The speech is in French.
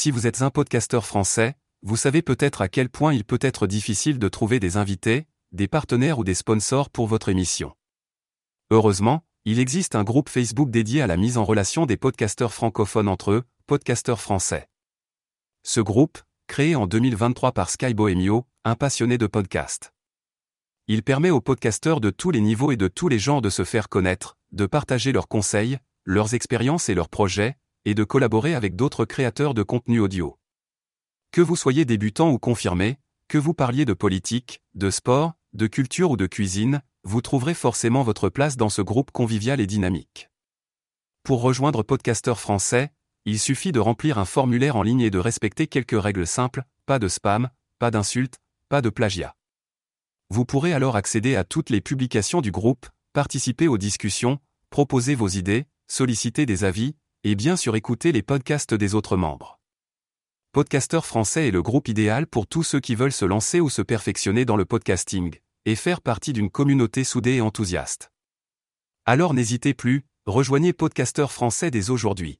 Si vous êtes un podcasteur français, vous savez peut-être à quel point il peut être difficile de trouver des invités, des partenaires ou des sponsors pour votre émission. Heureusement, il existe un groupe Facebook dédié à la mise en relation des podcasteurs francophones entre eux, podcasteurs français. Ce groupe, créé en 2023 par Sky Bohemio, un passionné de podcast. Il permet aux podcasteurs de tous les niveaux et de tous les genres de se faire connaître, de partager leurs conseils, leurs expériences et leurs projets, et de collaborer avec d'autres créateurs de contenu audio. Que vous soyez débutant ou confirmé, que vous parliez de politique, de sport, de culture ou de cuisine, vous trouverez forcément votre place dans ce groupe convivial et dynamique. Pour rejoindre Podcasteur français, il suffit de remplir un formulaire en ligne et de respecter quelques règles simples, pas de spam, pas d'insultes, pas de plagiat. Vous pourrez alors accéder à toutes les publications du groupe, participer aux discussions, proposer vos idées, solliciter des avis, et bien sûr écouter les podcasts des autres membres. Podcasteur français est le groupe idéal pour tous ceux qui veulent se lancer ou se perfectionner dans le podcasting, et faire partie d'une communauté soudée et enthousiaste. Alors n'hésitez plus, rejoignez Podcasteur français dès aujourd'hui.